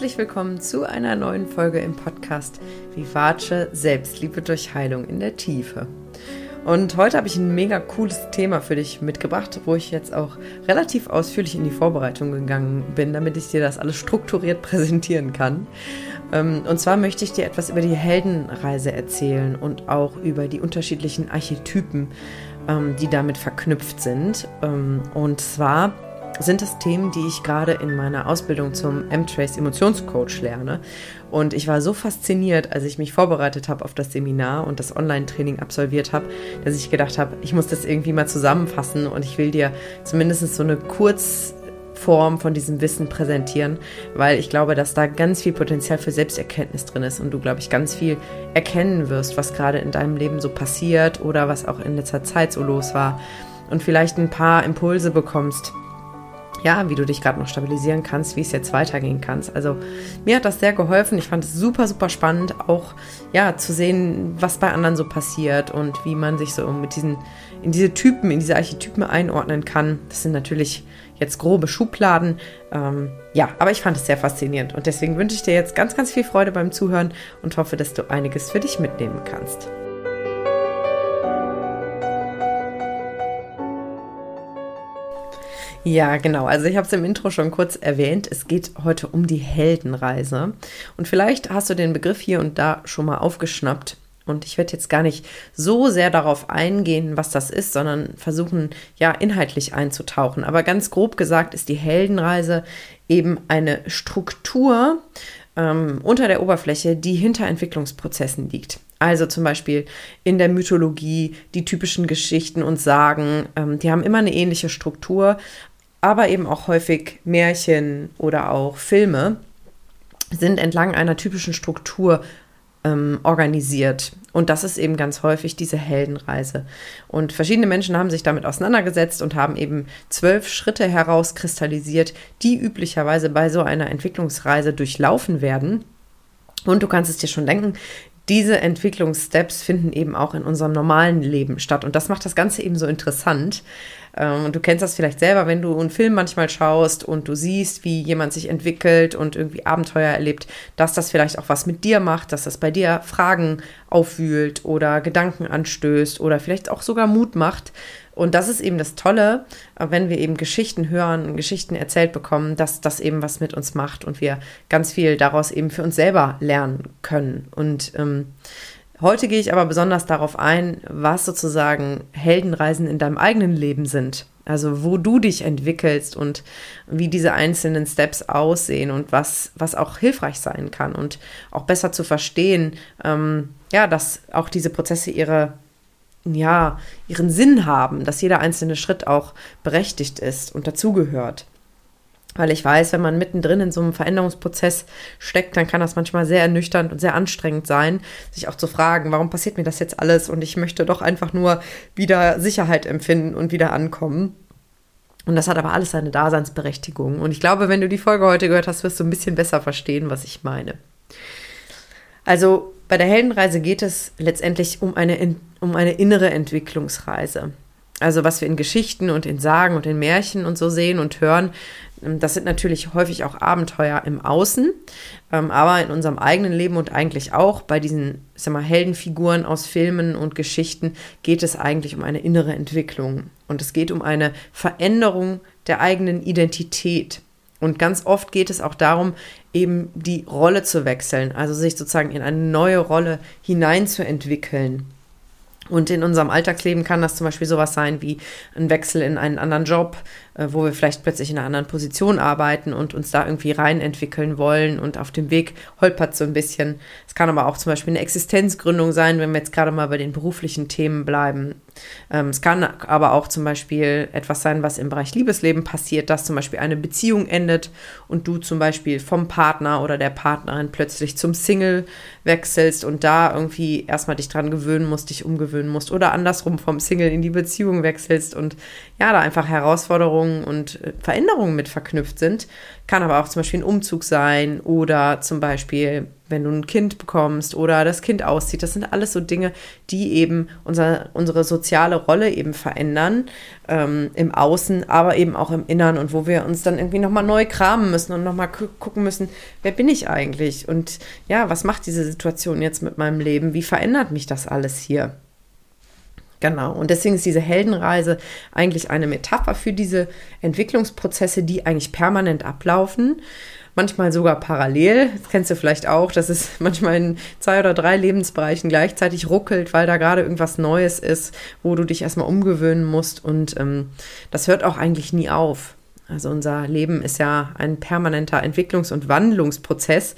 herzlich willkommen zu einer neuen Folge im Podcast Vivace Selbstliebe durch Heilung in der Tiefe. Und heute habe ich ein mega cooles Thema für dich mitgebracht, wo ich jetzt auch relativ ausführlich in die Vorbereitung gegangen bin, damit ich dir das alles strukturiert präsentieren kann. Ähm, und zwar möchte ich dir etwas über die Heldenreise erzählen und auch über die unterschiedlichen Archetypen, ähm, die damit verknüpft sind. Ähm, und zwar sind das Themen, die ich gerade in meiner Ausbildung zum M-Trace Emotionscoach lerne. Und ich war so fasziniert, als ich mich vorbereitet habe auf das Seminar und das Online-Training absolviert habe, dass ich gedacht habe, ich muss das irgendwie mal zusammenfassen und ich will dir zumindest so eine Kurzform von diesem Wissen präsentieren, weil ich glaube, dass da ganz viel Potenzial für Selbsterkenntnis drin ist und du, glaube ich, ganz viel erkennen wirst, was gerade in deinem Leben so passiert oder was auch in letzter Zeit so los war und vielleicht ein paar Impulse bekommst, ja, wie du dich gerade noch stabilisieren kannst, wie es jetzt weitergehen kannst. Also mir hat das sehr geholfen. Ich fand es super, super spannend, auch ja zu sehen, was bei anderen so passiert und wie man sich so mit diesen in diese Typen, in diese Archetypen einordnen kann. Das sind natürlich jetzt grobe Schubladen. Ähm, ja, aber ich fand es sehr faszinierend und deswegen wünsche ich dir jetzt ganz, ganz viel Freude beim Zuhören und hoffe, dass du einiges für dich mitnehmen kannst. Ja, genau. Also ich habe es im Intro schon kurz erwähnt. Es geht heute um die Heldenreise. Und vielleicht hast du den Begriff hier und da schon mal aufgeschnappt. Und ich werde jetzt gar nicht so sehr darauf eingehen, was das ist, sondern versuchen, ja, inhaltlich einzutauchen. Aber ganz grob gesagt ist die Heldenreise eben eine Struktur ähm, unter der Oberfläche, die hinter Entwicklungsprozessen liegt. Also zum Beispiel in der Mythologie, die typischen Geschichten und Sagen, ähm, die haben immer eine ähnliche Struktur, aber eben auch häufig Märchen oder auch Filme sind entlang einer typischen Struktur ähm, organisiert. Und das ist eben ganz häufig diese Heldenreise. Und verschiedene Menschen haben sich damit auseinandergesetzt und haben eben zwölf Schritte herauskristallisiert, die üblicherweise bei so einer Entwicklungsreise durchlaufen werden. Und du kannst es dir schon denken, diese Entwicklungssteps finden eben auch in unserem normalen Leben statt. Und das macht das Ganze eben so interessant, ähm, du kennst das vielleicht selber, wenn du einen Film manchmal schaust und du siehst, wie jemand sich entwickelt und irgendwie Abenteuer erlebt, dass das vielleicht auch was mit dir macht, dass das bei dir Fragen aufwühlt oder Gedanken anstößt oder vielleicht auch sogar Mut macht. Und das ist eben das Tolle, wenn wir eben Geschichten hören und Geschichten erzählt bekommen, dass das eben was mit uns macht und wir ganz viel daraus eben für uns selber lernen können. Und ähm, Heute gehe ich aber besonders darauf ein, was sozusagen Heldenreisen in deinem eigenen Leben sind. Also wo du dich entwickelst und wie diese einzelnen Steps aussehen und was, was auch hilfreich sein kann und auch besser zu verstehen, ähm, ja, dass auch diese Prozesse ihre, ja, ihren Sinn haben, dass jeder einzelne Schritt auch berechtigt ist und dazugehört. Weil ich weiß, wenn man mittendrin in so einem Veränderungsprozess steckt, dann kann das manchmal sehr ernüchternd und sehr anstrengend sein, sich auch zu fragen, warum passiert mir das jetzt alles und ich möchte doch einfach nur wieder Sicherheit empfinden und wieder ankommen. Und das hat aber alles seine Daseinsberechtigung. Und ich glaube, wenn du die Folge heute gehört hast, wirst du ein bisschen besser verstehen, was ich meine. Also bei der Heldenreise geht es letztendlich um eine, um eine innere Entwicklungsreise. Also was wir in Geschichten und in Sagen und in Märchen und so sehen und hören, ähm, das sind natürlich häufig auch Abenteuer im Außen, ähm, aber in unserem eigenen Leben und eigentlich auch bei diesen, ich sag mal, Heldenfiguren aus Filmen und Geschichten geht es eigentlich um eine innere Entwicklung und es geht um eine Veränderung der eigenen Identität. Und ganz oft geht es auch darum, eben die Rolle zu wechseln, also sich sozusagen in eine neue Rolle hineinzuentwickeln. Und in unserem Alltagsleben kann das zum Beispiel sowas sein wie ein Wechsel in einen anderen Job, wo wir vielleicht plötzlich in einer anderen Position arbeiten und uns da irgendwie rein entwickeln wollen und auf dem Weg holpert so ein bisschen. Es kann aber auch zum Beispiel eine Existenzgründung sein, wenn wir jetzt gerade mal bei den beruflichen Themen bleiben. Ähm, es kann aber auch zum Beispiel etwas sein, was im Bereich Liebesleben passiert, dass zum Beispiel eine Beziehung endet und du zum Beispiel vom Partner oder der Partnerin plötzlich zum Single wechselst und da irgendwie erstmal dich dran gewöhnen musst, dich umgewöhnen musst oder andersrum vom Single in die Beziehung wechselst und ja, da einfach Herausforderungen und äh, Veränderungen mit verknüpft sind. Kann aber auch zum Beispiel ein Umzug sein oder zum Beispiel wenn du ein Kind bekommst oder das Kind auszieht. Das sind alles so Dinge, die eben unser, unsere soziale Rolle eben verändern ähm, im Außen, aber eben auch im Innern und wo wir uns dann irgendwie nochmal neu kramen müssen und nochmal gucken müssen, wer bin ich eigentlich und ja, was macht diese Situation jetzt mit meinem Leben? Wie verändert mich das alles hier? Genau, und deswegen ist diese Heldenreise eigentlich eine Metapher für diese Entwicklungsprozesse, die eigentlich permanent ablaufen manchmal sogar parallel. Das kennst du vielleicht auch, dass es manchmal in zwei oder drei Lebensbereichen gleichzeitig ruckelt, weil da gerade irgendwas Neues ist, wo du dich erstmal umgewöhnen musst. Und ähm, das hört auch eigentlich nie auf. Also unser Leben ist ja ein permanenter Entwicklungs- und Wandlungsprozess.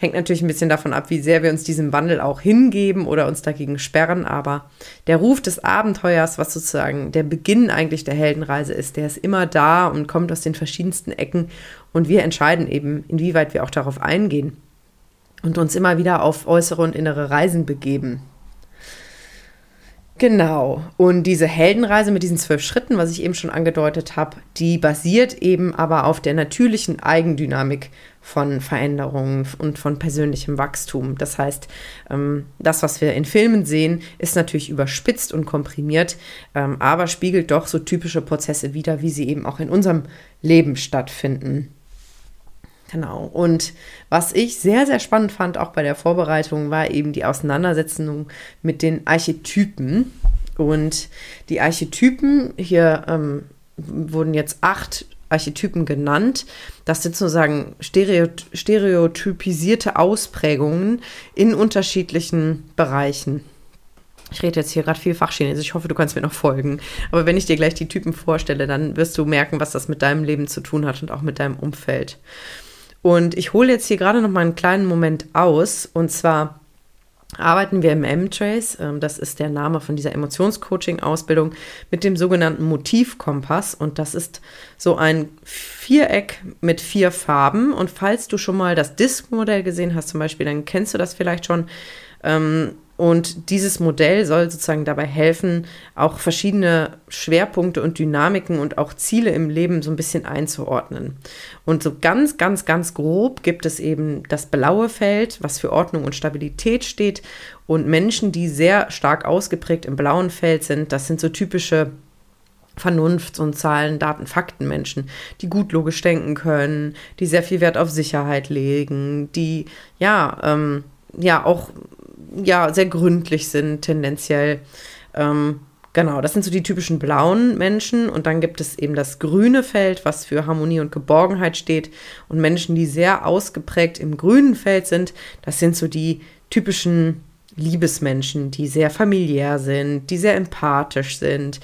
Hängt natürlich ein bisschen davon ab, wie sehr wir uns diesem Wandel auch hingeben oder uns dagegen sperren. Aber der Ruf des Abenteuers, was sozusagen der Beginn eigentlich der Heldenreise ist, der ist immer da und kommt aus den verschiedensten Ecken. Und wir entscheiden eben, inwieweit wir auch darauf eingehen und uns immer wieder auf äußere und innere Reisen begeben. Genau. Und diese Heldenreise mit diesen zwölf Schritten, was ich eben schon angedeutet habe, die basiert eben aber auf der natürlichen Eigendynamik von Veränderungen und von persönlichem Wachstum. Das heißt, ähm, das, was wir in Filmen sehen, ist natürlich überspitzt und komprimiert, ähm, aber spiegelt doch so typische Prozesse wider, wie sie eben auch in unserem Leben stattfinden. Genau. Und was ich sehr, sehr spannend fand, auch bei der Vorbereitung, war eben die Auseinandersetzung mit den Archetypen. Und die Archetypen, hier ähm, wurden jetzt acht Archetypen genannt. Das sind sozusagen stereotypisierte Ausprägungen in unterschiedlichen Bereichen. Ich rede jetzt hier gerade viel Fachchinesisch. Ich hoffe, du kannst mir noch folgen. Aber wenn ich dir gleich die Typen vorstelle, dann wirst du merken, was das mit deinem Leben zu tun hat und auch mit deinem Umfeld. Und ich hole jetzt hier gerade noch mal einen kleinen Moment aus. Und zwar arbeiten wir im M-Trace, ähm, das ist der Name von dieser Emotionscoaching-Ausbildung, mit dem sogenannten Motivkompass. Und das ist so ein Viereck mit vier Farben. Und falls du schon mal das Disk-Modell gesehen hast, zum Beispiel, dann kennst du das vielleicht schon. Ähm, und dieses Modell soll sozusagen dabei helfen, auch verschiedene Schwerpunkte und Dynamiken und auch Ziele im Leben so ein bisschen einzuordnen. Und so ganz, ganz, ganz grob gibt es eben das blaue Feld, was für Ordnung und Stabilität steht. Und Menschen, die sehr stark ausgeprägt im blauen Feld sind, das sind so typische Vernunfts- und Zahlen, Daten, Fakten Menschen, die gut logisch denken können, die sehr viel Wert auf Sicherheit legen, die ja, ähm, ja auch ja, sehr gründlich sind, tendenziell. Ähm, genau, das sind so die typischen blauen Menschen. Und dann gibt es eben das grüne Feld, was für Harmonie und Geborgenheit steht. Und Menschen, die sehr ausgeprägt im grünen Feld sind, das sind so die typischen Liebesmenschen, die sehr familiär sind, die sehr empathisch sind,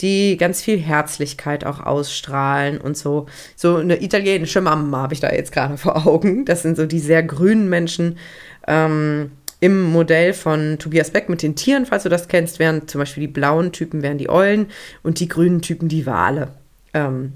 die ganz viel Herzlichkeit auch ausstrahlen und so. So eine italienische Mama habe ich da jetzt gerade vor Augen. Das sind so die sehr grünen Menschen. Ähm, im Modell von Tobias Beck mit den Tieren, falls du das kennst, wären zum Beispiel die blauen Typen wären die Eulen und die grünen Typen die Wale. Ähm,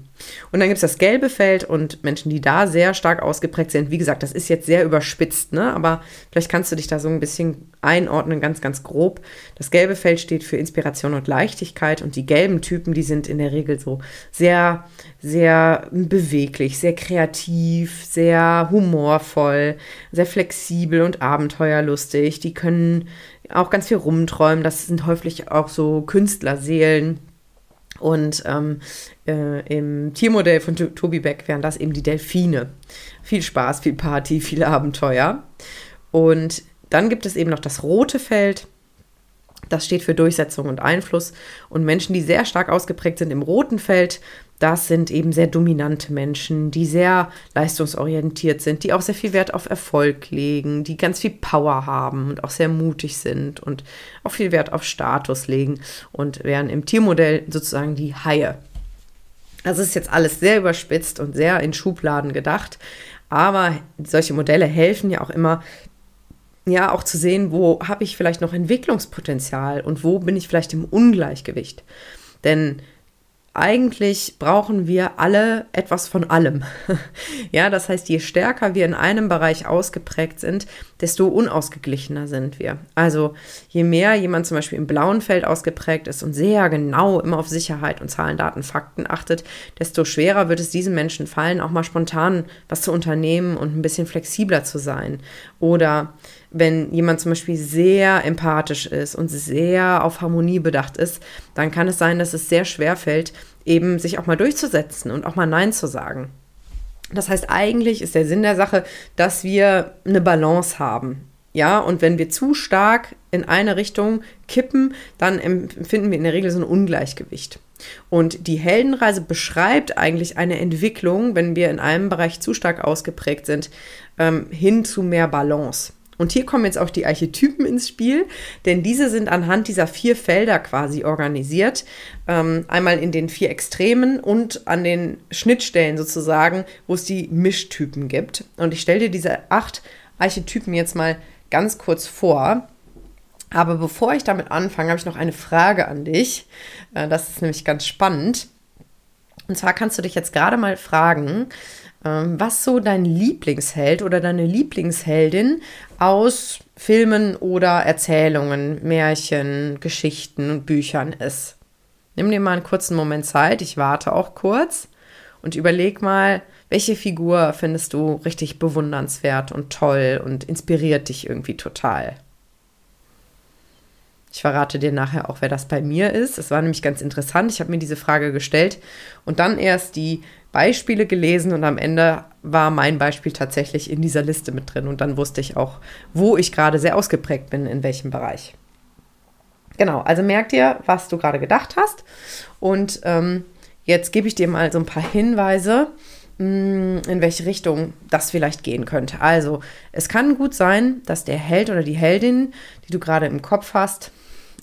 und dann gibt es das gelbe Feld und Menschen, die da sehr stark ausgeprägt sind. Wie gesagt, das ist jetzt sehr überspitzt, ne? aber vielleicht kannst du dich da so ein bisschen einordnen, ganz, ganz grob. Das gelbe Feld steht für Inspiration und Leichtigkeit und die gelben Typen, die sind in der Regel so sehr, sehr beweglich, sehr kreativ, sehr humorvoll, sehr flexibel und abenteuerlustig. Die können auch ganz viel rumträumen. Das sind häufig auch so Künstlerseelen und ähm, äh, im Tiermodell von Tobi Beck wären das eben die Delfine. Viel Spaß, viel Party, viele Abenteuer. Und dann gibt es eben noch das rote Feld. Das steht für Durchsetzung und Einfluss. Und Menschen, die sehr stark ausgeprägt sind im roten Feld, das sind eben sehr dominante Menschen, die sehr leistungsorientiert sind, die auch sehr viel Wert auf Erfolg legen, die ganz viel Power haben und auch sehr mutig sind und auch viel Wert auf Status legen und wären im Tiermodell sozusagen die Haie. Das ist jetzt alles sehr überspitzt und sehr in Schubladen gedacht, aber solche Modelle helfen ja auch immer, ja, auch zu sehen, wo habe ich vielleicht noch Entwicklungspotenzial und wo bin ich vielleicht im Ungleichgewicht. Denn eigentlich brauchen wir alle etwas von allem. ja, das heißt, je stärker wir in einem Bereich ausgeprägt sind, desto unausgeglichener sind wir. Also je mehr jemand zum Beispiel im blauen Feld ausgeprägt ist und sehr genau immer auf Sicherheit und Zahlen, Daten, Fakten achtet, desto schwerer wird es diesen Menschen fallen, auch mal spontan was zu unternehmen und ein bisschen flexibler zu sein. Oder wenn jemand zum Beispiel sehr empathisch ist und sehr auf Harmonie bedacht ist, dann kann es sein, dass es sehr schwer fällt, eben sich auch mal durchzusetzen und auch mal Nein zu sagen. Das heißt, eigentlich ist der Sinn der Sache, dass wir eine Balance haben. Ja, und wenn wir zu stark in eine Richtung kippen, dann empfinden wir in der Regel so ein Ungleichgewicht. Und die Heldenreise beschreibt eigentlich eine Entwicklung, wenn wir in einem Bereich zu stark ausgeprägt sind, ähm, hin zu mehr Balance. Und hier kommen jetzt auch die Archetypen ins Spiel, denn diese sind anhand dieser vier Felder quasi organisiert. Ähm, einmal in den vier Extremen und an den Schnittstellen sozusagen, wo es die Mischtypen gibt. Und ich stelle dir diese acht Archetypen jetzt mal ganz kurz vor. Aber bevor ich damit anfange, habe ich noch eine Frage an dich. Äh, das ist nämlich ganz spannend. Und zwar kannst du dich jetzt gerade mal fragen, was so dein Lieblingsheld oder deine Lieblingsheldin aus Filmen oder Erzählungen, Märchen, Geschichten und Büchern ist. Nimm dir mal einen kurzen Moment Zeit, ich warte auch kurz und überleg mal, welche Figur findest du richtig bewundernswert und toll und inspiriert dich irgendwie total. Ich verrate dir nachher auch, wer das bei mir ist. Es war nämlich ganz interessant. Ich habe mir diese Frage gestellt und dann erst die Beispiele gelesen und am Ende war mein Beispiel tatsächlich in dieser Liste mit drin und dann wusste ich auch, wo ich gerade sehr ausgeprägt bin, in welchem Bereich. Genau, also merk dir, was du gerade gedacht hast und ähm, jetzt gebe ich dir mal so ein paar Hinweise, mm, in welche Richtung das vielleicht gehen könnte. Also, es kann gut sein, dass der Held oder die Heldin, die du gerade im Kopf hast,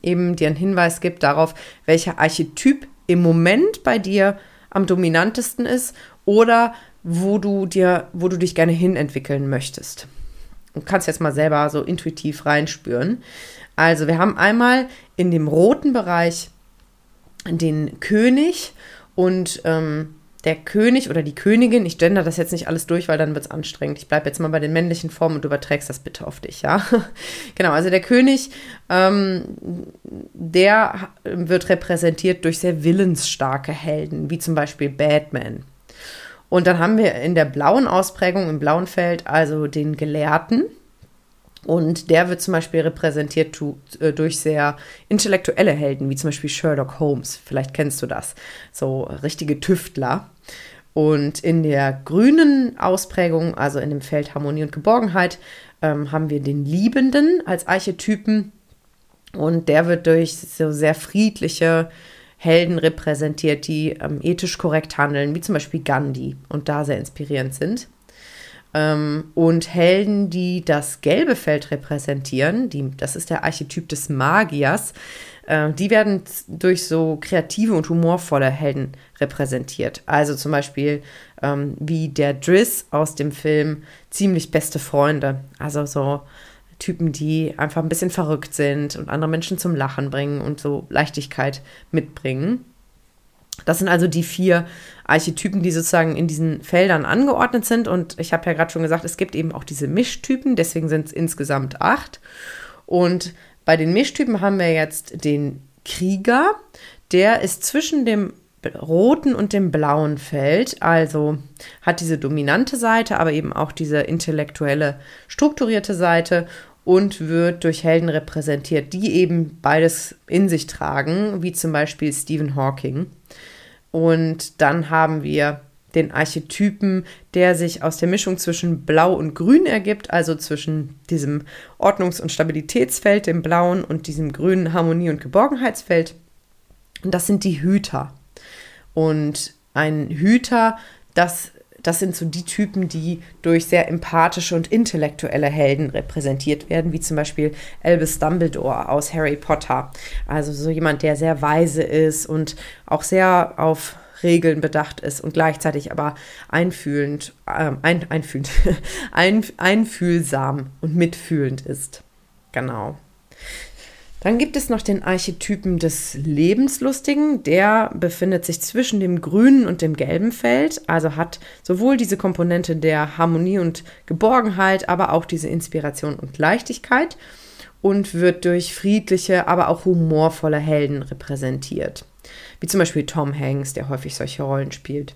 eben dir einen Hinweis gibt darauf, welcher Archetyp im Moment bei dir am dominantesten ist oder wo du dir, wo du dich gerne hinentwickeln möchtest. Du kannst jetzt mal selber so intuitiv reinspüren. Also, wir haben einmal in dem roten Bereich den König und ähm, der König oder die Königin, ich gender das jetzt nicht alles durch, weil dann wird es anstrengend. Ich bleibe jetzt mal bei den männlichen Formen und überträgst das bitte auf dich, ja? genau, also der König, ähm, der wird repräsentiert durch sehr willensstarke Helden, wie zum Beispiel Batman. Und dann haben wir in der blauen Ausprägung, im blauen Feld, also den Gelehrten, und der wird zum Beispiel repräsentiert äh, durch sehr intellektuelle Helden, wie zum Beispiel Sherlock Holmes. Vielleicht kennst du das. So richtige Tüftler. Und in der grünen Ausprägung, also in dem Feld Harmonie und Geborgenheit, ähm, haben wir den Liebenden als Archetypen. Und der wird durch so sehr friedliche Helden repräsentiert, die ähm, ethisch korrekt handeln, wie zum Beispiel Gandhi und da sehr inspirierend sind. Ähm, und Helden, die das gelbe Feld repräsentieren, die, das ist der Archetyp des Magiers, äh, die werden durch so kreative und humorvolle Helden repräsentiert. Also zum Beispiel ähm, wie der Driss aus dem Film Ziemlich beste Freunde. Also so Typen, die einfach ein bisschen verrückt sind und andere Menschen zum Lachen bringen und so Leichtigkeit mitbringen. Das sind also die vier Archetypen, die sozusagen in diesen Feldern angeordnet sind. Und ich habe ja gerade schon gesagt, es gibt eben auch diese Mischtypen, deswegen sind es insgesamt acht. Und bei den Mischtypen haben wir jetzt den Krieger, der ist zwischen dem roten und dem blauen Feld, also hat diese dominante Seite, aber eben auch diese intellektuelle, strukturierte Seite und wird durch Helden repräsentiert, die eben beides in sich tragen, wie zum Beispiel Stephen Hawking. Und dann haben wir den Archetypen, der sich aus der Mischung zwischen Blau und Grün ergibt, also zwischen diesem Ordnungs- und Stabilitätsfeld, dem Blauen, und diesem grünen Harmonie- und Geborgenheitsfeld. Und das sind die Hüter. Und ein Hüter, das, das sind so die Typen, die durch sehr empathische und intellektuelle Helden repräsentiert werden, wie zum Beispiel Albus Dumbledore aus Harry Potter. Also so jemand, der sehr weise ist und auch sehr auf Regeln bedacht ist und gleichzeitig aber einfühlend, äh, ein, einfühlend, ein, einfühlsam und mitfühlend ist. Genau. Dann gibt es noch den Archetypen des Lebenslustigen. Der befindet sich zwischen dem grünen und dem gelben Feld, also hat sowohl diese Komponente der Harmonie und Geborgenheit, aber auch diese Inspiration und Leichtigkeit und wird durch friedliche, aber auch humorvolle Helden repräsentiert. Wie zum Beispiel Tom Hanks, der häufig solche Rollen spielt.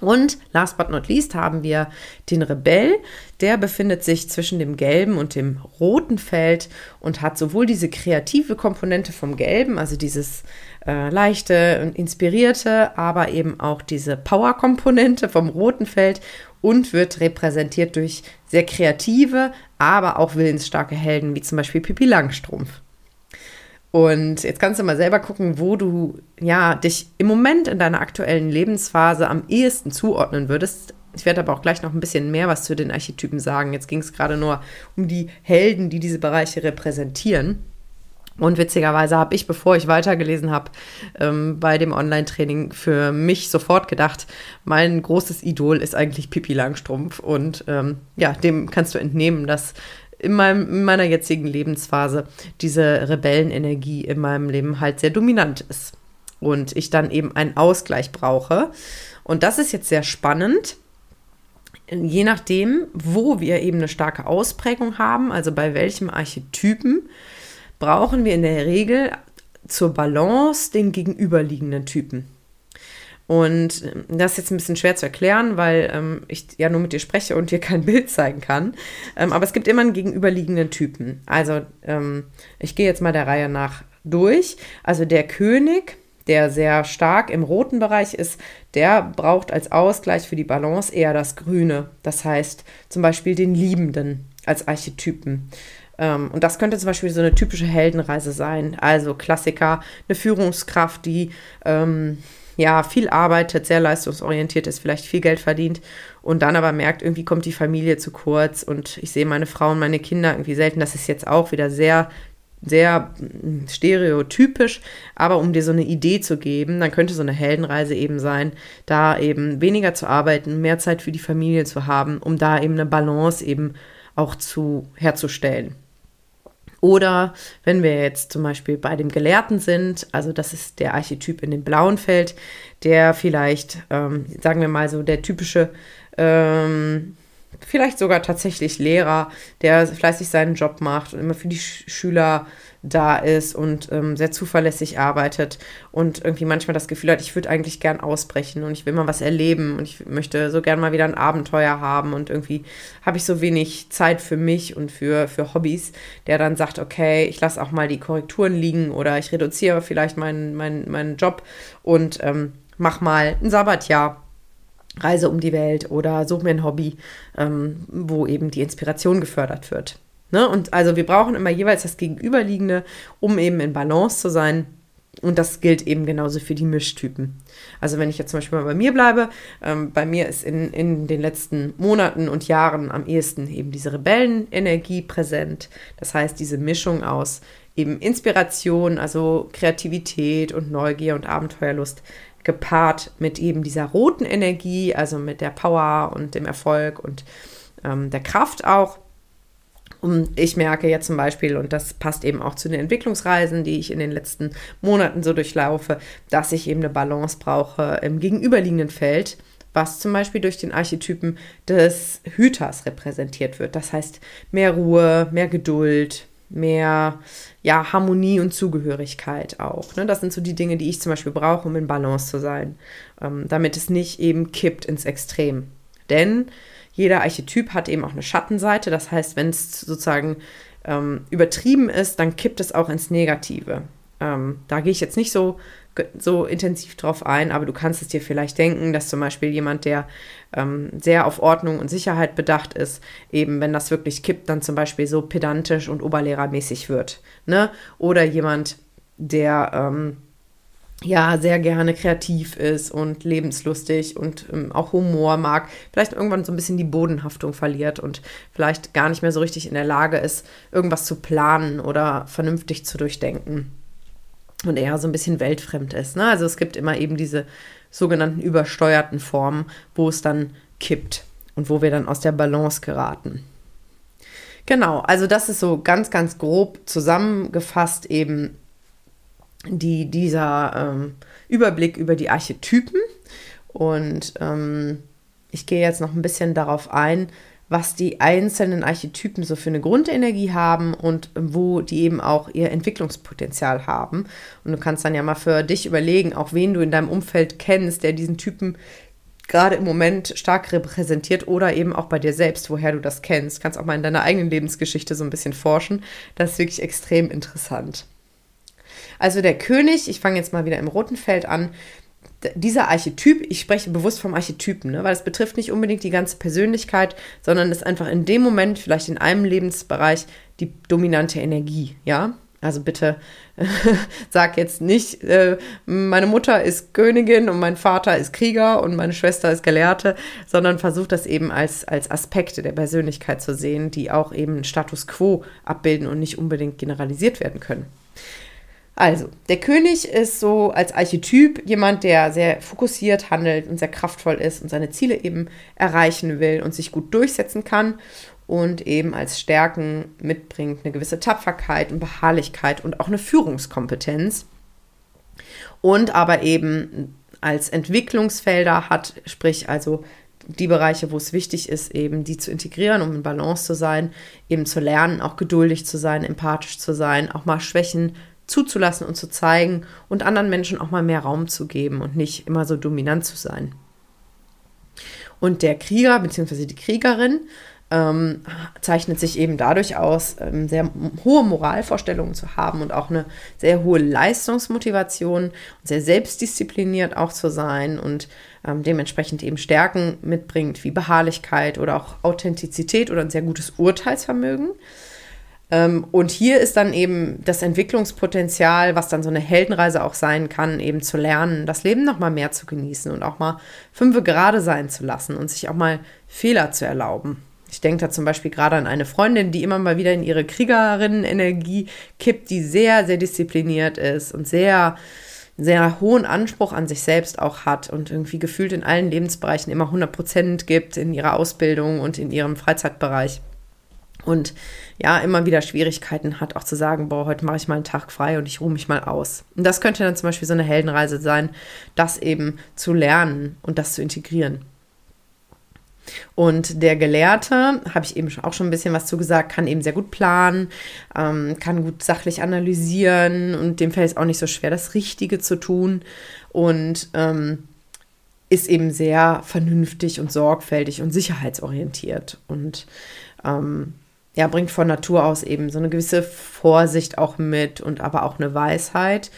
Und last but not least haben wir den Rebell. Der befindet sich zwischen dem gelben und dem roten Feld und hat sowohl diese kreative Komponente vom gelben, also dieses äh, leichte und inspirierte, aber eben auch diese Power-Komponente vom roten Feld und wird repräsentiert durch sehr kreative, aber auch willensstarke Helden, wie zum Beispiel Pippi Langstrumpf. Und jetzt kannst du mal selber gucken, wo du ja dich im Moment in deiner aktuellen Lebensphase am ehesten zuordnen würdest. Ich werde aber auch gleich noch ein bisschen mehr was zu den Archetypen sagen. Jetzt ging es gerade nur um die Helden, die diese Bereiche repräsentieren. Und witzigerweise habe ich, bevor ich weitergelesen habe, ähm, bei dem Online-Training für mich sofort gedacht, mein großes Idol ist eigentlich Pippi Langstrumpf. Und ähm, ja, dem kannst du entnehmen, dass in, meinem, in meiner jetzigen Lebensphase diese Rebellenenergie in meinem Leben halt sehr dominant ist. Und ich dann eben einen Ausgleich brauche. Und das ist jetzt sehr spannend. Je nachdem, wo wir eben eine starke Ausprägung haben, also bei welchem Archetypen, brauchen wir in der Regel zur Balance den gegenüberliegenden Typen. Und ähm, das ist jetzt ein bisschen schwer zu erklären, weil ähm, ich ja nur mit dir spreche und dir kein Bild zeigen kann. Ähm, aber es gibt immer einen gegenüberliegenden Typen. Also ähm, ich gehe jetzt mal der Reihe nach durch. Also der König, der sehr stark im roten Bereich ist, der braucht als Ausgleich für die Balance eher das Grüne. Das heißt zum Beispiel den Liebenden als Archetypen. Ähm, und das könnte zum Beispiel so eine typische Heldenreise sein. Also Klassiker, eine Führungskraft, die ähm, ja, viel arbeitet, sehr leistungsorientiert ist, vielleicht viel Geld verdient und dann aber merkt, irgendwie kommt die Familie zu kurz und ich sehe meine Frau und meine Kinder irgendwie selten. Das ist jetzt auch wieder sehr, sehr hm, stereotypisch, aber um dir so eine Idee zu geben, dann könnte so eine Heldenreise eben sein, da eben weniger zu arbeiten, mehr Zeit für die Familie zu haben, um da eben eine Balance eben auch zu herzustellen. Oder wenn wir jetzt zum Beispiel bei dem Gelehrten sind, also das ist der Archetyp in dem blauen Feld, der vielleicht, ähm, sagen wir mal so, der typische, ähm, vielleicht sogar tatsächlich Lehrer, der fleißig seinen Job macht und immer für die Sch Schüler da ist und ähm, sehr zuverlässig arbeitet und irgendwie manchmal das Gefühl hat, ich würde eigentlich gern ausbrechen und ich will mal was erleben und ich möchte so gern mal wieder ein Abenteuer haben und irgendwie habe ich so wenig Zeit für mich und für, für Hobbys, der dann sagt, okay, ich lasse auch mal die Korrekturen liegen oder ich reduziere vielleicht meinen, meinen, meinen Job und ähm, mach mal ein Sabbatjahr. Reise um die Welt oder such mir ein Hobby, ähm, wo eben die Inspiration gefördert wird. Ne? Und also wir brauchen immer jeweils das Gegenüberliegende, um eben in Balance zu sein. Und das gilt eben genauso für die Mischtypen. Also wenn ich jetzt zum Beispiel mal bei mir bleibe, ähm, bei mir ist in, in den letzten Monaten und Jahren am ehesten eben diese Rebellenenergie präsent. Das heißt, diese Mischung aus eben Inspiration, also Kreativität und Neugier und Abenteuerlust, gepaart mit eben dieser roten Energie, also mit der Power und dem Erfolg und ähm, der Kraft auch. Und ich merke jetzt zum Beispiel, und das passt eben auch zu den Entwicklungsreisen, die ich in den letzten Monaten so durchlaufe, dass ich eben eine Balance brauche im gegenüberliegenden Feld, was zum Beispiel durch den Archetypen des Hüters repräsentiert wird. Das heißt, mehr Ruhe, mehr Geduld, mehr ja, Harmonie und Zugehörigkeit auch. Ne? Das sind so die Dinge, die ich zum Beispiel brauche, um in Balance zu sein, ähm, damit es nicht eben kippt ins Extrem. Denn jeder Archetyp hat eben auch eine Schattenseite. Das heißt, wenn es sozusagen ähm, übertrieben ist, dann kippt es auch ins Negative. Ähm, da gehe ich jetzt nicht so, so intensiv drauf ein, aber du kannst es dir vielleicht denken, dass zum Beispiel jemand, der ähm, sehr auf Ordnung und Sicherheit bedacht ist, eben wenn das wirklich kippt, dann zum Beispiel so pedantisch und oberlehrermäßig wird. Ne? Oder jemand, der ähm, ja sehr gerne kreativ ist und lebenslustig und ähm, auch Humor mag, vielleicht irgendwann so ein bisschen die Bodenhaftung verliert und vielleicht gar nicht mehr so richtig in der Lage ist, irgendwas zu planen oder vernünftig zu durchdenken und eher so ein bisschen weltfremd ist. Ne? Also es gibt immer eben diese sogenannten übersteuerten Formen, wo es dann kippt und wo wir dann aus der Balance geraten. Genau, also das ist so ganz, ganz grob zusammengefasst eben die, dieser ähm, Überblick über die Archetypen. Und ähm, ich gehe jetzt noch ein bisschen darauf ein, was die einzelnen Archetypen so für eine Grundenergie haben und wo die eben auch ihr Entwicklungspotenzial haben. Und du kannst dann ja mal für dich überlegen, auch wen du in deinem Umfeld kennst, der diesen Typen gerade im Moment stark repräsentiert oder eben auch bei dir selbst, woher du das kennst. Kannst auch mal in deiner eigenen Lebensgeschichte so ein bisschen forschen. Das ist wirklich extrem interessant. Also der König, ich fange jetzt mal wieder im roten Feld an, dieser Archetyp, ich spreche bewusst vom Archetypen, ne, weil es betrifft nicht unbedingt die ganze Persönlichkeit, sondern ist einfach in dem Moment, vielleicht in einem Lebensbereich, die dominante Energie, ja. Also bitte sag jetzt nicht, äh, meine Mutter ist Königin und mein Vater ist Krieger und meine Schwester ist Gelehrte, sondern versuch das eben als, als Aspekte der Persönlichkeit zu sehen, die auch eben Status quo abbilden und nicht unbedingt generalisiert werden können. Also, der König ist so als Archetyp jemand, der sehr fokussiert handelt und sehr kraftvoll ist und seine Ziele eben erreichen will und sich gut durchsetzen kann und eben als Stärken mitbringt eine gewisse Tapferkeit und Beharrlichkeit und auch eine Führungskompetenz. Und aber eben als Entwicklungsfelder hat, sprich also die Bereiche, wo es wichtig ist, eben die zu integrieren, um in Balance zu sein, eben zu lernen, auch geduldig zu sein, empathisch zu sein, auch mal Schwächen zuzulassen und zu zeigen und anderen Menschen auch mal mehr Raum zu geben und nicht immer so dominant zu sein. Und der Krieger bzw. die Kriegerin ähm, zeichnet sich eben dadurch aus, ähm, sehr hohe Moralvorstellungen zu haben und auch eine sehr hohe Leistungsmotivation und sehr selbstdiszipliniert auch zu sein und ähm, dementsprechend eben Stärken mitbringt wie Beharrlichkeit oder auch Authentizität oder ein sehr gutes Urteilsvermögen. Ähm, und hier ist dann eben das Entwicklungspotenzial, was dann so eine Heldenreise auch sein kann, eben zu lernen, das Leben noch mal mehr zu genießen und auch mal fünfe gerade sein zu lassen und sich auch mal Fehler zu erlauben. Ich denke da zum Beispiel gerade an eine Freundin, die immer mal wieder in ihre Kriegerinnen-Energie kippt, die sehr, sehr diszipliniert ist und sehr, sehr hohen Anspruch an sich selbst auch hat und irgendwie gefühlt in allen Lebensbereichen immer 100 Prozent gibt in ihrer Ausbildung und in ihrem Freizeitbereich und ja, immer wieder Schwierigkeiten hat, auch zu sagen, boah, heute mache ich mal einen Tag frei und ich ruhe mich mal aus. Und das könnte dann zum Beispiel so eine Heldenreise sein, das eben zu lernen und das zu integrieren. Und der Gelehrte, habe ich eben auch schon ein bisschen was zu gesagt, kann eben sehr gut planen, ähm, kann gut sachlich analysieren und dem fällt es auch nicht so schwer, das Richtige zu tun und ähm, ist eben sehr vernünftig und sorgfältig und sicherheitsorientiert und ähm, ja, bringt von Natur aus eben so eine gewisse Vorsicht auch mit und aber auch eine Weisheit.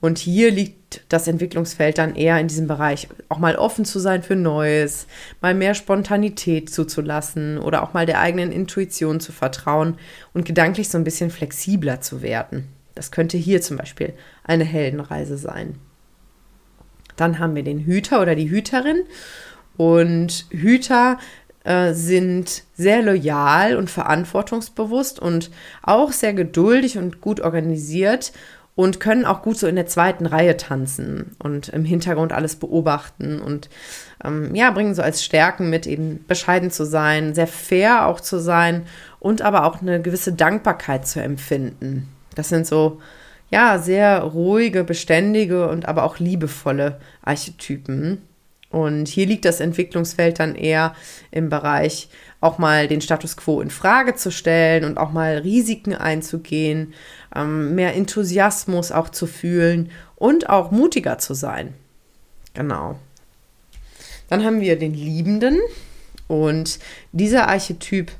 Und hier liegt das Entwicklungsfeld dann eher in diesem Bereich, auch mal offen zu sein für Neues, mal mehr Spontanität zuzulassen oder auch mal der eigenen Intuition zu vertrauen und gedanklich so ein bisschen flexibler zu werden. Das könnte hier zum Beispiel eine Heldenreise sein. Dann haben wir den Hüter oder die Hüterin. Und Hüter äh, sind sehr loyal und verantwortungsbewusst und auch sehr geduldig und gut organisiert und können auch gut so in der zweiten Reihe tanzen und im Hintergrund alles beobachten und ähm, ja, bringen so als Stärken mit, eben bescheiden zu sein, sehr fair auch zu sein und aber auch eine gewisse Dankbarkeit zu empfinden. Das sind so, ja, sehr ruhige, beständige und aber auch liebevolle Archetypen. Und hier liegt das Entwicklungsfeld dann eher im Bereich, auch mal den Status quo in Frage zu stellen und auch mal Risiken einzugehen, ähm, mehr Enthusiasmus auch zu fühlen und auch mutiger zu sein. Genau. Dann haben wir den Liebenden und dieser Archetyp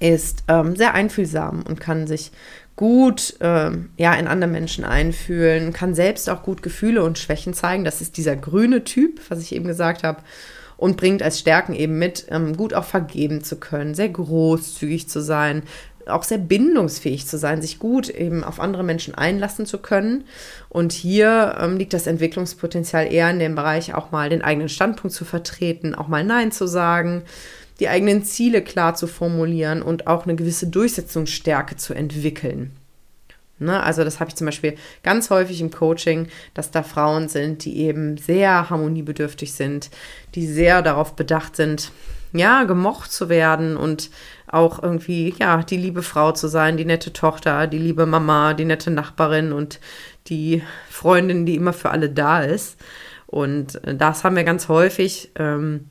ist ähm, sehr einfühlsam und kann sich gut äh, ja, in andere Menschen einfühlen, kann selbst auch gut Gefühle und Schwächen zeigen. Das ist dieser grüne Typ, was ich eben gesagt habe. Und bringt als Stärken eben mit, ähm, gut auch vergeben zu können, sehr großzügig zu sein, auch sehr bindungsfähig zu sein, sich gut eben auf andere Menschen einlassen zu können. Und hier ähm, liegt das Entwicklungspotenzial eher in dem Bereich, auch mal den eigenen Standpunkt zu vertreten, auch mal Nein zu sagen, die eigenen Ziele klar zu formulieren und auch eine gewisse Durchsetzungsstärke zu entwickeln. Ne, also das habe ich zum Beispiel ganz häufig im Coaching, dass da Frauen sind, die eben sehr harmoniebedürftig sind, die sehr darauf bedacht sind, ja, gemocht zu werden und auch irgendwie, ja, die liebe Frau zu sein, die nette Tochter, die liebe Mama, die nette Nachbarin und die Freundin, die immer für alle da ist. Und äh, das haben wir ganz häufig, ähm,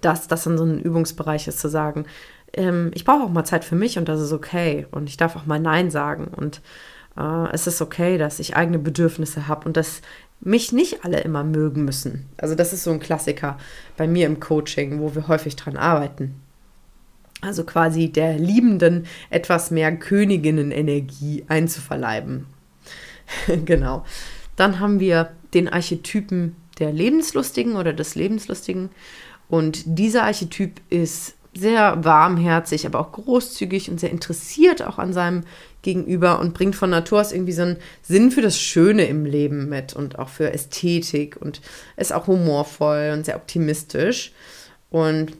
dass das in so ein Übungsbereich ist, zu sagen, ähm, ich brauche auch mal Zeit für mich und das ist okay. Und ich darf auch mal Nein sagen. Und äh, es ist okay, dass ich eigene Bedürfnisse habe und dass mich nicht alle immer mögen müssen. Also das ist so ein Klassiker bei mir im Coaching, wo wir häufig dran arbeiten. Also quasi der Liebenden etwas mehr Königinnenenergie einzuverleiben. genau. Dann haben wir den Archetypen der Lebenslustigen oder des Lebenslustigen. Und dieser Archetyp ist sehr warmherzig, aber auch großzügig und sehr interessiert auch an seinem Gegenüber und bringt von Natur aus irgendwie so einen Sinn für das Schöne im Leben mit und auch für Ästhetik und ist auch humorvoll und sehr optimistisch. Und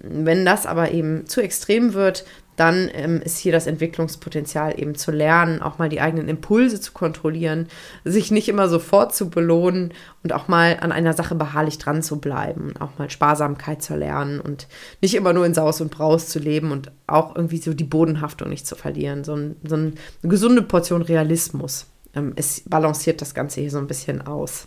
wenn das aber eben zu extrem wird, dann ähm, ist hier das Entwicklungspotenzial eben zu lernen, auch mal die eigenen Impulse zu kontrollieren, sich nicht immer sofort zu belohnen und auch mal an einer Sache beharrlich dran zu bleiben, auch mal Sparsamkeit zu lernen und nicht immer nur in Saus und Braus zu leben und auch irgendwie so die Bodenhaftung nicht zu verlieren, so, ein, so eine gesunde Portion Realismus. Ähm, es balanciert das Ganze hier so ein bisschen aus.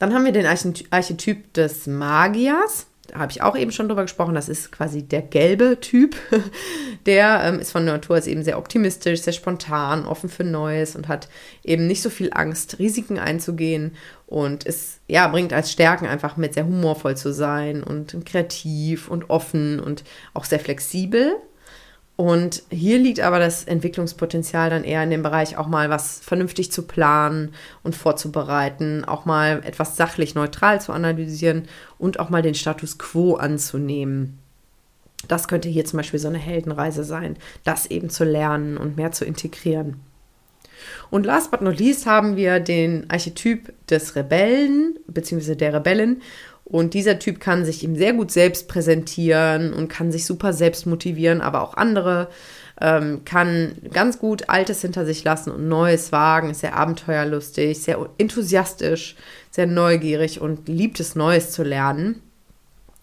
Dann haben wir den Archetyp des Magiers habe ich auch eben schon drüber gesprochen, das ist quasi der gelbe Typ. Der ähm, ist von Natur aus eben sehr optimistisch, sehr spontan, offen für Neues und hat eben nicht so viel Angst, Risiken einzugehen und es ja, bringt als Stärken einfach mit, sehr humorvoll zu sein und kreativ und offen und auch sehr flexibel. Und hier liegt aber das Entwicklungspotenzial dann eher in dem Bereich, auch mal was vernünftig zu planen und vorzubereiten, auch mal etwas sachlich neutral zu analysieren und auch mal den Status quo anzunehmen. Das könnte hier zum Beispiel so eine Heldenreise sein, das eben zu lernen und mehr zu integrieren. Und last but not least haben wir den Archetyp des Rebellen bzw. der Rebellen. Und dieser Typ kann sich ihm sehr gut selbst präsentieren und kann sich super selbst motivieren, aber auch andere. Ähm, kann ganz gut Altes hinter sich lassen und Neues wagen, ist sehr abenteuerlustig, sehr enthusiastisch, sehr neugierig und liebt es, Neues zu lernen.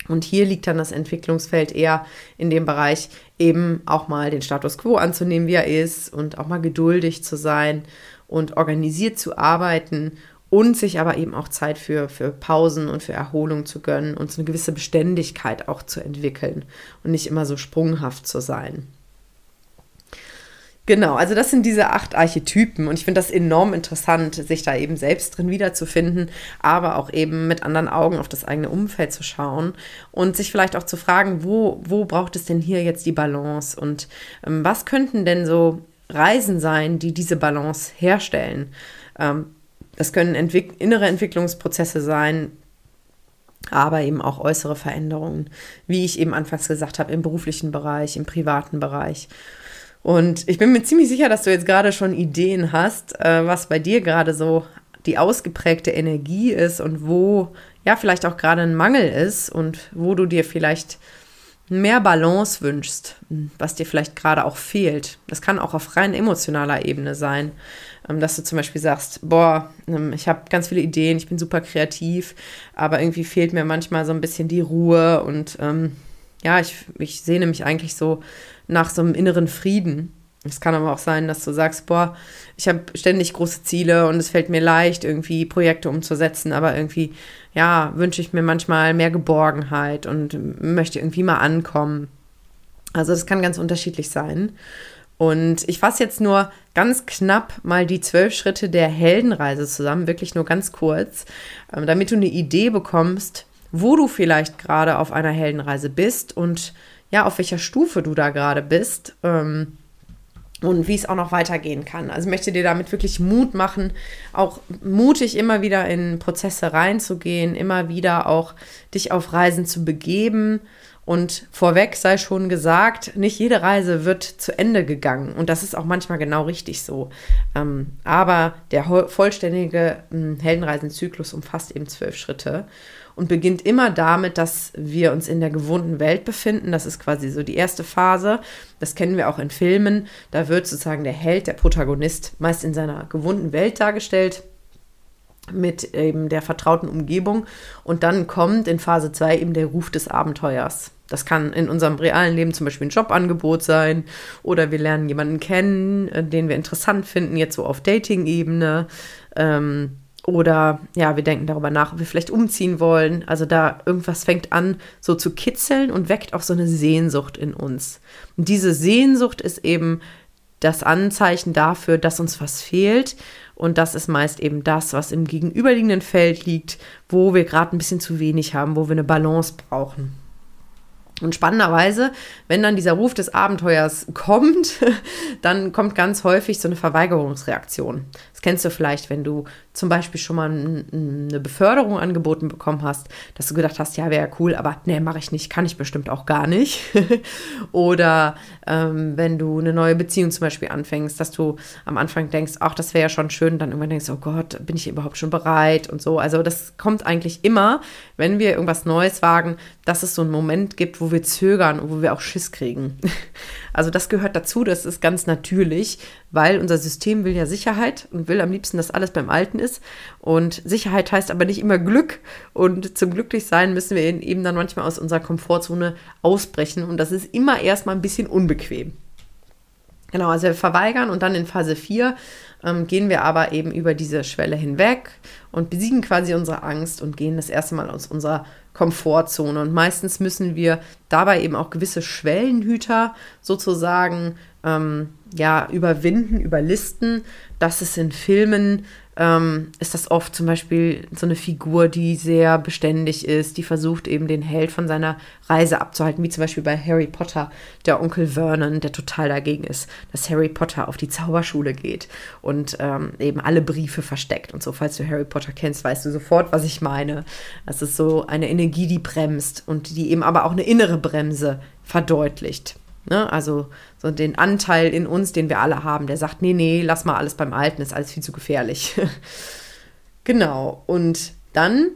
Und hier liegt dann das Entwicklungsfeld eher in dem Bereich, eben auch mal den Status quo anzunehmen, wie er ist und auch mal geduldig zu sein und organisiert zu arbeiten und sich aber eben auch Zeit für, für Pausen und für Erholung zu gönnen und so eine gewisse Beständigkeit auch zu entwickeln und nicht immer so sprunghaft zu sein. Genau, also das sind diese acht Archetypen und ich finde das enorm interessant, sich da eben selbst drin wiederzufinden, aber auch eben mit anderen Augen auf das eigene Umfeld zu schauen und sich vielleicht auch zu fragen, wo, wo braucht es denn hier jetzt die Balance und ähm, was könnten denn so Reisen sein, die diese Balance herstellen? Ähm, das können entwick innere Entwicklungsprozesse sein, aber eben auch äußere Veränderungen, wie ich eben anfangs gesagt habe, im beruflichen Bereich, im privaten Bereich. Und ich bin mir ziemlich sicher, dass du jetzt gerade schon Ideen hast, äh, was bei dir gerade so die ausgeprägte Energie ist und wo ja vielleicht auch gerade ein Mangel ist und wo du dir vielleicht mehr Balance wünschst, was dir vielleicht gerade auch fehlt. Das kann auch auf rein emotionaler Ebene sein. Ähm, dass du zum Beispiel sagst, boah, ähm, ich habe ganz viele Ideen, ich bin super kreativ, aber irgendwie fehlt mir manchmal so ein bisschen die Ruhe und ähm, ja, ich, ich sehne mich eigentlich so nach so einem inneren Frieden. Es kann aber auch sein, dass du sagst, boah, ich habe ständig große Ziele und es fällt mir leicht, irgendwie Projekte umzusetzen, aber irgendwie, ja, wünsche ich mir manchmal mehr Geborgenheit und möchte irgendwie mal ankommen. Also das kann ganz unterschiedlich sein. Und ich fasse jetzt nur ganz knapp mal die zwölf Schritte der Heldenreise zusammen, wirklich nur ganz kurz, ähm, damit du eine Idee bekommst, wo du vielleicht gerade auf einer Heldenreise bist und ja, auf welcher Stufe du da gerade bist ähm, und wie es auch noch weitergehen kann. Also möchte dir damit wirklich Mut machen, auch mutig immer wieder in Prozesse reinzugehen, immer wieder auch dich auf Reisen zu begeben und vorweg sei schon gesagt, nicht jede Reise wird zu Ende gegangen. Und das ist auch manchmal genau richtig so. Ähm, aber der vollständige Heldenreisenzyklus umfasst eben zwölf Schritte und beginnt immer damit, dass wir uns in der gewohnten Welt befinden. Das ist quasi so die erste Phase. Das kennen wir auch in Filmen. Da wird sozusagen der Held, der Protagonist, meist in seiner gewohnten Welt dargestellt mit eben der vertrauten Umgebung. Und dann kommt in Phase 2 eben der Ruf des Abenteuers. Das kann in unserem realen Leben zum Beispiel ein Jobangebot sein oder wir lernen jemanden kennen, äh, den wir interessant finden, jetzt so auf Dating-Ebene. Ähm, oder ja, wir denken darüber nach, ob wir vielleicht umziehen wollen. Also da irgendwas fängt an, so zu kitzeln und weckt auch so eine Sehnsucht in uns. Und diese Sehnsucht ist eben das Anzeichen dafür, dass uns was fehlt. Und das ist meist eben das, was im gegenüberliegenden Feld liegt, wo wir gerade ein bisschen zu wenig haben, wo wir eine Balance brauchen. Und spannenderweise, wenn dann dieser Ruf des Abenteuers kommt, dann kommt ganz häufig so eine Verweigerungsreaktion. Kennst du vielleicht, wenn du zum Beispiel schon mal eine Beförderung angeboten bekommen hast, dass du gedacht hast, ja, wäre cool, aber nee, mache ich nicht, kann ich bestimmt auch gar nicht. Oder ähm, wenn du eine neue Beziehung zum Beispiel anfängst, dass du am Anfang denkst, ach, das wäre ja schon schön, dann irgendwann denkst, oh Gott, bin ich überhaupt schon bereit und so. Also das kommt eigentlich immer, wenn wir irgendwas Neues wagen, dass es so einen Moment gibt, wo wir zögern und wo wir auch Schiss kriegen. Also das gehört dazu, das ist ganz natürlich, weil unser System will ja Sicherheit und will am liebsten, dass alles beim Alten ist. Und Sicherheit heißt aber nicht immer Glück. Und zum Glücklichsein müssen wir eben dann manchmal aus unserer Komfortzone ausbrechen. Und das ist immer erstmal ein bisschen unbequem. Genau, also wir verweigern und dann in Phase 4 ähm, gehen wir aber eben über diese Schwelle hinweg und besiegen quasi unsere Angst und gehen das erste Mal aus unserer Komfortzone. Und meistens müssen wir dabei eben auch gewisse Schwellenhüter sozusagen ähm, ja, überwinden, überlisten. Das ist in Filmen ähm, ist das oft zum Beispiel so eine Figur, die sehr beständig ist, die versucht eben den Held von seiner Reise abzuhalten, wie zum Beispiel bei Harry Potter, der Onkel Vernon, der total dagegen ist, dass Harry Potter auf die Zauberschule geht und ähm, eben alle Briefe versteckt und so. Falls du Harry Potter kennst, weißt du sofort, was ich meine. Das ist so eine Energie, die bremst und die eben aber auch eine innere Bremse verdeutlicht. Ne? Also so den Anteil in uns, den wir alle haben, der sagt, nee, nee, lass mal alles beim Alten, ist alles viel zu gefährlich. genau. Und dann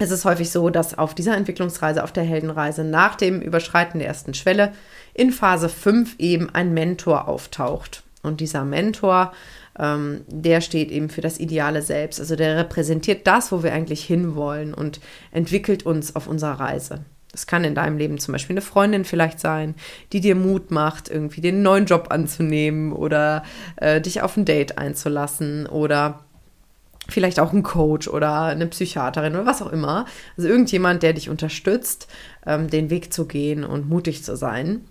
ist es häufig so, dass auf dieser Entwicklungsreise, auf der Heldenreise, nach dem Überschreiten der ersten Schwelle in Phase 5 eben ein Mentor auftaucht. Und dieser Mentor, ähm, der steht eben für das ideale Selbst. Also der repräsentiert das, wo wir eigentlich hinwollen und entwickelt uns auf unserer Reise. Das kann in deinem Leben zum Beispiel eine Freundin vielleicht sein, die dir Mut macht, irgendwie den neuen Job anzunehmen oder äh, dich auf ein Date einzulassen oder vielleicht auch ein Coach oder eine Psychiaterin oder was auch immer. Also irgendjemand, der dich unterstützt, ähm, den Weg zu gehen und mutig zu sein.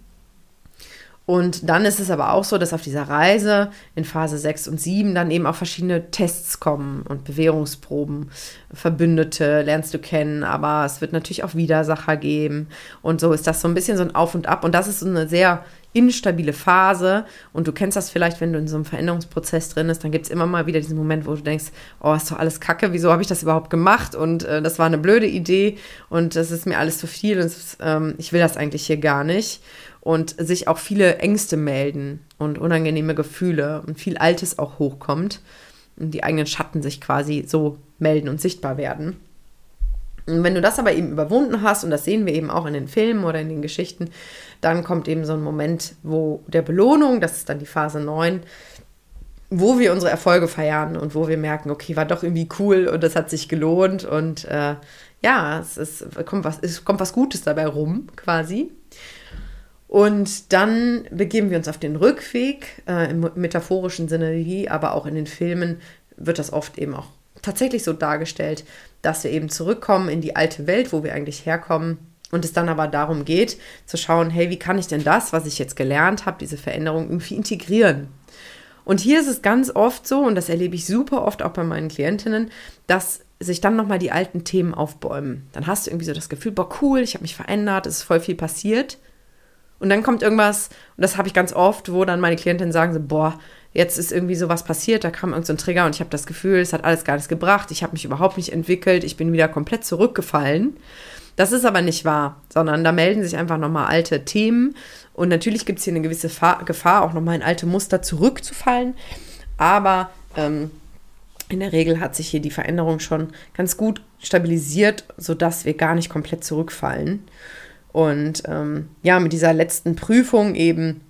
Und dann ist es aber auch so, dass auf dieser Reise in Phase 6 und 7 dann eben auch verschiedene Tests kommen und Bewährungsproben. Verbündete lernst du kennen, aber es wird natürlich auch Widersacher geben. Und so ist das so ein bisschen so ein Auf und Ab. Und das ist so eine sehr instabile Phase. Und du kennst das vielleicht, wenn du in so einem Veränderungsprozess drin bist, dann gibt es immer mal wieder diesen Moment, wo du denkst, oh, ist doch alles kacke, wieso habe ich das überhaupt gemacht? Und äh, das war eine blöde Idee und das ist mir alles zu viel und ähm, ich will das eigentlich hier gar nicht und sich auch viele Ängste melden und unangenehme Gefühle und viel Altes auch hochkommt und die eigenen Schatten sich quasi so melden und sichtbar werden. Und wenn du das aber eben überwunden hast, und das sehen wir eben auch in den Filmen oder in den Geschichten, dann kommt eben so ein Moment, wo der Belohnung, das ist dann die Phase 9, wo wir unsere Erfolge feiern und wo wir merken, okay, war doch irgendwie cool und das hat sich gelohnt und äh, ja, es, ist, kommt was, es kommt was Gutes dabei rum, quasi. Und dann begeben wir uns auf den Rückweg, äh, im metaphorischen Sinne aber auch in den Filmen wird das oft eben auch tatsächlich so dargestellt, dass wir eben zurückkommen in die alte Welt, wo wir eigentlich herkommen. Und es dann aber darum geht, zu schauen, hey, wie kann ich denn das, was ich jetzt gelernt habe, diese Veränderung irgendwie integrieren? Und hier ist es ganz oft so, und das erlebe ich super oft auch bei meinen Klientinnen, dass sich dann nochmal die alten Themen aufbäumen. Dann hast du irgendwie so das Gefühl, boah, cool, ich habe mich verändert, es ist voll viel passiert. Und dann kommt irgendwas, und das habe ich ganz oft, wo dann meine Klientinnen sagen so, boah, jetzt ist irgendwie sowas passiert, da kam irgendein so Trigger und ich habe das Gefühl, es hat alles gar nichts gebracht, ich habe mich überhaupt nicht entwickelt, ich bin wieder komplett zurückgefallen. Das ist aber nicht wahr, sondern da melden sich einfach nochmal alte Themen und natürlich gibt es hier eine gewisse Gefahr, auch nochmal in alte Muster zurückzufallen, aber ähm, in der Regel hat sich hier die Veränderung schon ganz gut stabilisiert, sodass wir gar nicht komplett zurückfallen. Und ähm, ja, mit dieser letzten Prüfung eben,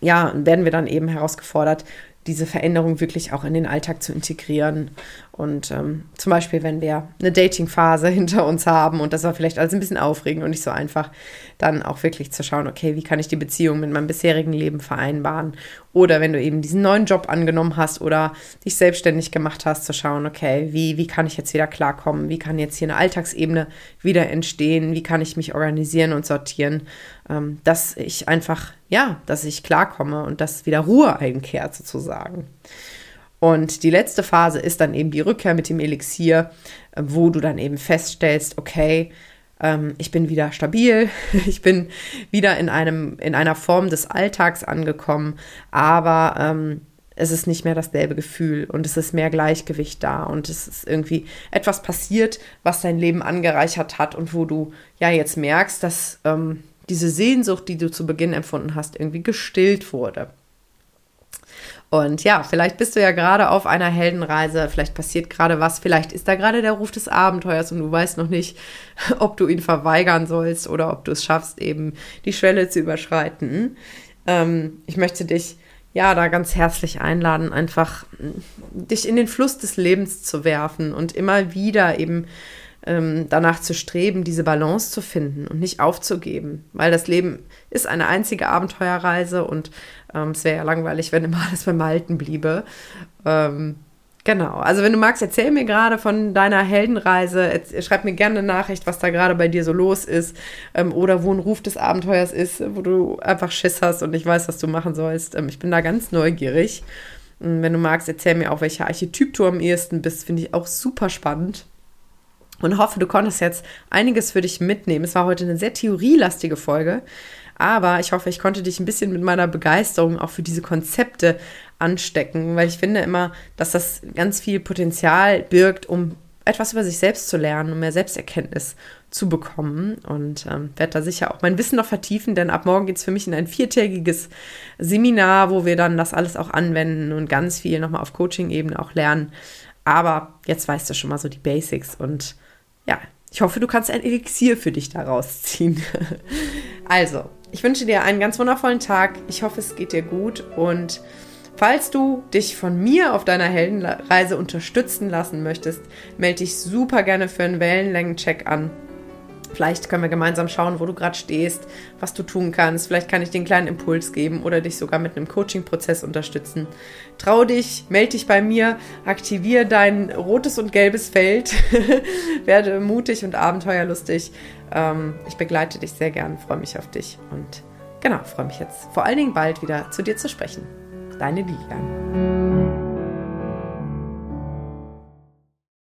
ja, werden wir dann eben herausgefordert, diese Veränderung wirklich auch in den Alltag zu integrieren Und ähm, zum Beispiel, wenn wir eine Dating-Phase hinter uns haben und das war vielleicht alles ein bisschen aufregend und nicht so einfach, dann auch wirklich zu schauen, okay, wie kann ich die Beziehung mit meinem bisherigen Leben vereinbaren? Oder wenn du eben diesen neuen Job angenommen hast oder dich selbstständig gemacht hast, zu schauen, okay, wie, wie kann ich jetzt wieder klarkommen? Wie kann jetzt hier eine Alltagsebene wieder entstehen? Wie kann ich mich organisieren und sortieren, ähm, dass ich einfach, ja, dass ich klarkomme und dass wieder Ruhe einkehrt sozusagen. Und die letzte Phase ist dann eben die Rückkehr mit dem Elixier, äh, wo du dann eben feststellst, okay, ähm, ich bin wieder stabil, ich bin wieder in, einem, in einer Form des Alltags angekommen, aber ähm, es ist nicht mehr dasselbe Gefühl und es ist mehr Gleichgewicht da und es ist irgendwie etwas passiert, was dein Leben angereichert hat und wo du ja jetzt merkst, dass ähm, diese Sehnsucht, die du zu Beginn empfunden hast, irgendwie gestillt wurde. Und ja, vielleicht bist du ja gerade auf einer Heldenreise, vielleicht passiert gerade was, vielleicht ist da gerade der Ruf des Abenteuers und du weißt noch nicht, ob du ihn verweigern sollst oder ob du es schaffst, eben die Schwelle zu überschreiten. Ähm, ich möchte dich ja da ganz herzlich einladen, einfach dich in den Fluss des Lebens zu werfen und immer wieder eben ähm, danach zu streben, diese Balance zu finden und nicht aufzugeben, weil das Leben ist eine einzige Abenteuerreise und ähm, es wäre ja langweilig, wenn immer alles beim Alten bliebe. Ähm, genau, also wenn du magst, erzähl mir gerade von deiner Heldenreise, schreib mir gerne eine Nachricht, was da gerade bei dir so los ist ähm, oder wo ein Ruf des Abenteuers ist, wo du einfach Schiss hast und nicht weißt, was du machen sollst. Ähm, ich bin da ganz neugierig. Und wenn du magst, erzähl mir auch, welcher Archetyp du am ehesten bist, finde ich auch super spannend und hoffe, du konntest jetzt einiges für dich mitnehmen. Es war heute eine sehr theorielastige Folge, aber ich hoffe, ich konnte dich ein bisschen mit meiner Begeisterung auch für diese Konzepte anstecken, weil ich finde immer, dass das ganz viel Potenzial birgt, um etwas über sich selbst zu lernen, um mehr Selbsterkenntnis zu bekommen. Und ähm, werde da sicher auch mein Wissen noch vertiefen, denn ab morgen geht es für mich in ein viertägiges Seminar, wo wir dann das alles auch anwenden und ganz viel nochmal auf Coaching-Ebene auch lernen. Aber jetzt weißt du schon mal so die Basics und ja, ich hoffe, du kannst ein Elixier für dich daraus ziehen. also, ich wünsche dir einen ganz wundervollen Tag. Ich hoffe, es geht dir gut und Falls du dich von mir auf deiner Heldenreise unterstützen lassen möchtest, melde dich super gerne für einen Wellenlängencheck an. Vielleicht können wir gemeinsam schauen, wo du gerade stehst, was du tun kannst. Vielleicht kann ich dir einen kleinen Impuls geben oder dich sogar mit einem Coaching-Prozess unterstützen. Trau dich, melde dich bei mir, aktiviere dein rotes und gelbes Feld, werde mutig und abenteuerlustig. Ähm, ich begleite dich sehr gern, freue mich auf dich und genau, freue mich jetzt vor allen Dingen bald wieder zu dir zu sprechen. Deine Lilian.